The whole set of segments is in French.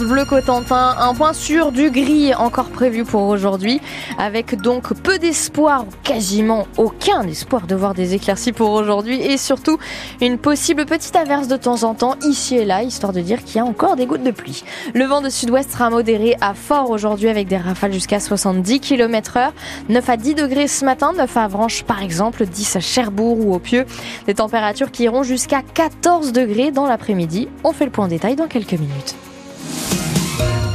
Bleu Cotentin, un point sur du gris encore prévu pour aujourd'hui, avec donc peu d'espoir, quasiment aucun espoir de voir des éclaircies pour aujourd'hui, et surtout une possible petite averse de temps en temps ici et là, histoire de dire qu'il y a encore des gouttes de pluie. Le vent de sud-ouest sera modéré à fort aujourd'hui avec des rafales jusqu'à 70 km heure, 9 à 10 degrés ce matin, 9 à Avranches par exemple, 10 à Cherbourg ou au Pieux, des températures qui iront jusqu'à 14 degrés dans l'après-midi. On fait le point en détail dans quelques minutes.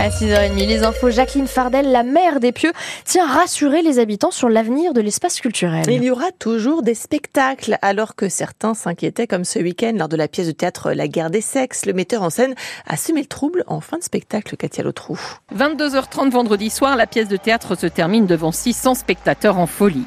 À 6h30, les infos, Jacqueline Fardel, la maire des Pieux, tient à rassurer les habitants sur l'avenir de l'espace culturel. Il y aura toujours des spectacles, alors que certains s'inquiétaient, comme ce week-end lors de la pièce de théâtre La guerre des sexes. Le metteur en scène a semé le trouble en fin de spectacle, Katia Lotrou. 22h30 vendredi soir, la pièce de théâtre se termine devant 600 spectateurs en folie.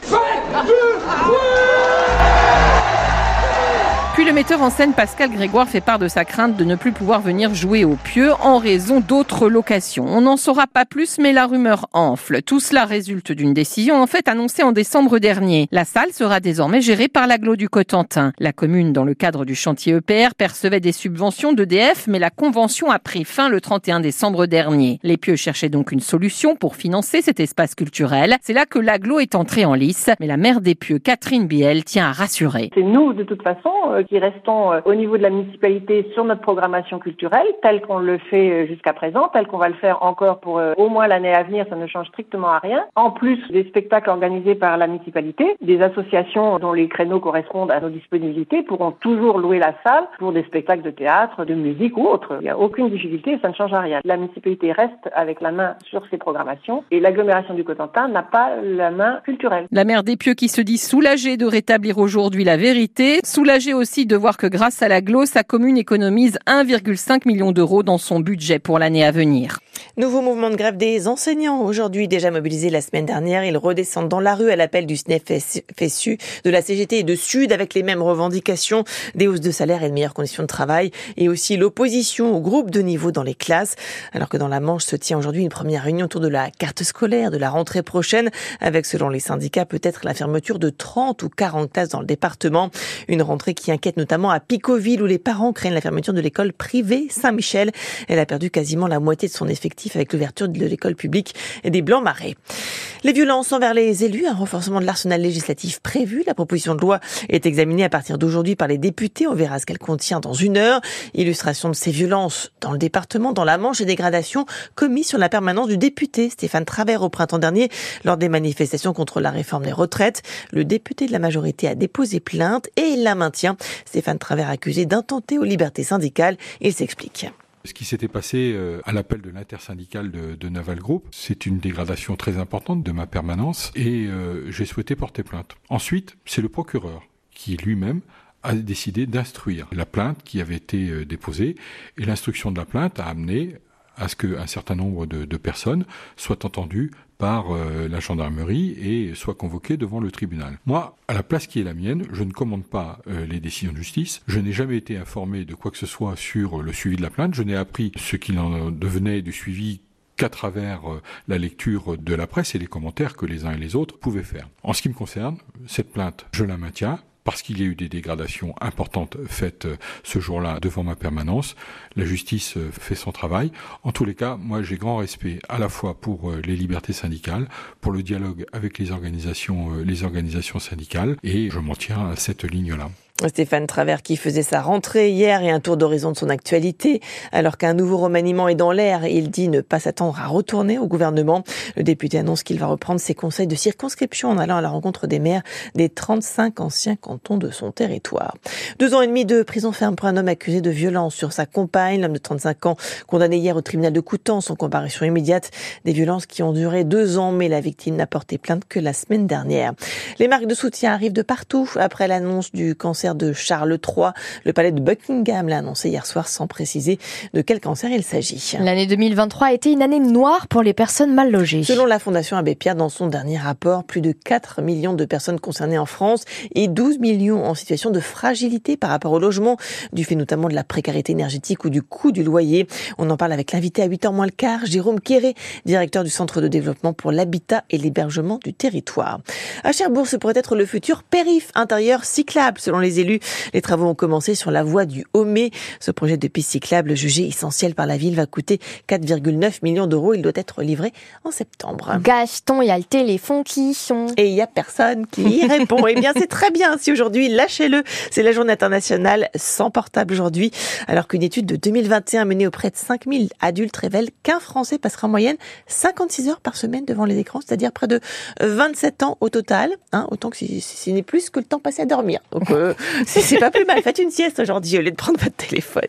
Puis le metteur en scène Pascal Grégoire fait part de sa crainte de ne plus pouvoir venir jouer au pieu en raison d'autres locations. On n'en saura pas plus, mais la rumeur enfle. Tout cela résulte d'une décision en fait annoncée en décembre dernier. La salle sera désormais gérée par l'aglo du Cotentin. La commune, dans le cadre du chantier EPR, percevait des subventions d'EDF, mais la convention a pris fin le 31 décembre dernier. Les pieux cherchaient donc une solution pour financer cet espace culturel. C'est là que l'aglo est entré en lice, mais la maire des pieux, Catherine Biel, tient à rassurer. C'est nous, de toute façon, euh, qui restons euh, au niveau de la municipalité sur notre programmation culturelle, telle qu'on le fait euh, jusqu'à présent, telle qu'on va le faire encore pour euh, au moins l'année à venir, ça ne change strictement à rien. En plus des spectacles organisés par la municipalité, des associations dont les créneaux correspondent à nos disponibilités pourront toujours louer la salle pour des spectacles de théâtre, de musique ou autre. Il n'y a aucune difficulté, ça ne change à rien. La municipalité reste avec la main sur ses programmations et l'agglomération du Cotentin n'a pas la main culturelle. La maire des Pieux qui se dit soulagée de rétablir aujourd'hui la vérité, soulagée aussi de voir que grâce à la GLO, sa commune économise 1,5 million d'euros dans son budget pour l'année à venir. Nouveau mouvement de grève des enseignants. Aujourd'hui, déjà mobilisés la semaine dernière, ils redescendent dans la rue à l'appel du SNEF-FSU, de la CGT et de Sud avec les mêmes revendications, des hausses de salaire et de meilleures conditions de travail, et aussi l'opposition au groupe de niveau dans les classes. Alors que dans la Manche se tient aujourd'hui une première réunion autour de la carte scolaire de la rentrée prochaine, avec selon les syndicats peut-être la fermeture de 30 ou 40 classes dans le département. Une rentrée qui inquiète notamment à Picoville où les parents craignent la fermeture de l'école privée Saint-Michel. Elle a perdu quasiment la moitié de son effectif avec l'ouverture de l'école publique des Blancs Marais. Les violences envers les élus, un renforcement de l'arsenal législatif prévu. La proposition de loi est examinée à partir d'aujourd'hui par les députés. On verra ce qu'elle contient dans une heure. Illustration de ces violences dans le département, dans la Manche et dégradations commises sur la permanence du député Stéphane Travers au printemps dernier lors des manifestations contre la réforme des retraites. Le député de la majorité a déposé plainte et il la maintient. Stéphane Travers accusé d'intenter aux libertés syndicales. Il s'explique. Ce qui s'était passé euh, à l'appel de l'intersyndicale de, Naval Group, c'est une dégradation très importante de ma permanence et euh, j'ai souhaité porter plainte. Ensuite, c'est le procureur qui lui-même a décidé d'instruire la plainte qui avait été euh, déposée et l'instruction de la plainte a amené à ce qu'un certain nombre de, personnes soient entendues par euh, la gendarmerie et soient convoquées devant le tribunal. Moi, à la place qui est la mienne, je ne commande pas euh, les décisions de justice. Je n'ai jamais été informé de quoi que ce soit sur le suivi de la plainte. Je n'ai appris ce qu'il en devenait du suivi qu'à travers euh, la lecture de la presse et les commentaires que les uns et les autres pouvaient faire. En ce qui me concerne, cette plainte, je la maintiens parce qu'il y a eu des dégradations importantes faites euh, ce jour-là devant ma permanence. La justice euh, fait son travail. En tous les cas, moi j'ai grand respect à la fois pour euh, les libertés syndicales, pour le dialogue avec les organisations, les organisations syndicales, et je m'en tiens à cette ligne-là. Stéphane Travers qui faisait sa rentrée hier et un tour d'horizon de son actualité. Alors qu'un nouveau remaniement est dans l'air, il dit ne pas s'attendre à retourner au gouvernement. Le député annonce qu'il va reprendre ses conseils de circonscription en allant à la rencontre des maires des 35 anciens cantons de son territoire. Deux ans et demi de prison ferme pour un homme accusé de violence sur sa compagne. L'homme de 35 ans condamné hier au tribunal de Coutances en comparution immédiate. Des violences qui ont duré deux ans, mais la victime n'a porté plainte que la semaine dernière. Les marques de soutien arrivent de partout après l'annonce du cancer de Charles III. Le palais de Buckingham l'a annoncé hier soir sans préciser de quel cancer il s'agit. L'année 2023 a été une année noire pour les personnes mal logées. Selon la Fondation Abbé Pierre, dans son dernier rapport, plus de 4 millions de personnes concernées en France et 12 millions en situation de fragilité par rapport au logement, du fait notamment de la précarité énergétique ou du coût du loyer. On en parle avec l'invité à 8h moins le quart, Jérôme Quéré, directeur du Centre de développement pour l'habitat et l'hébergement du territoire. À Cherbourg, ce pourrait être le futur périph' intérieur cyclable selon les les élus. Les travaux ont commencé sur la voie du Homé. Ce projet de piste cyclable jugé essentiel par la ville va coûter 4,9 millions d'euros. Il doit être livré en septembre. Gaston, il y a le téléphone qui sonne. Et il y a personne qui y répond. eh bien, c'est très bien si aujourd'hui, lâchez-le. C'est la journée internationale sans portable aujourd'hui. Alors qu'une étude de 2021 menée auprès de 5000 adultes révèle qu'un Français passera en moyenne 56 heures par semaine devant les écrans, c'est-à-dire près de 27 ans au total. Hein, autant que ce n'est plus que le temps passé à dormir. Donc, euh, c'est pas plus mal. Faites une sieste aujourd'hui au lieu de prendre votre téléphone.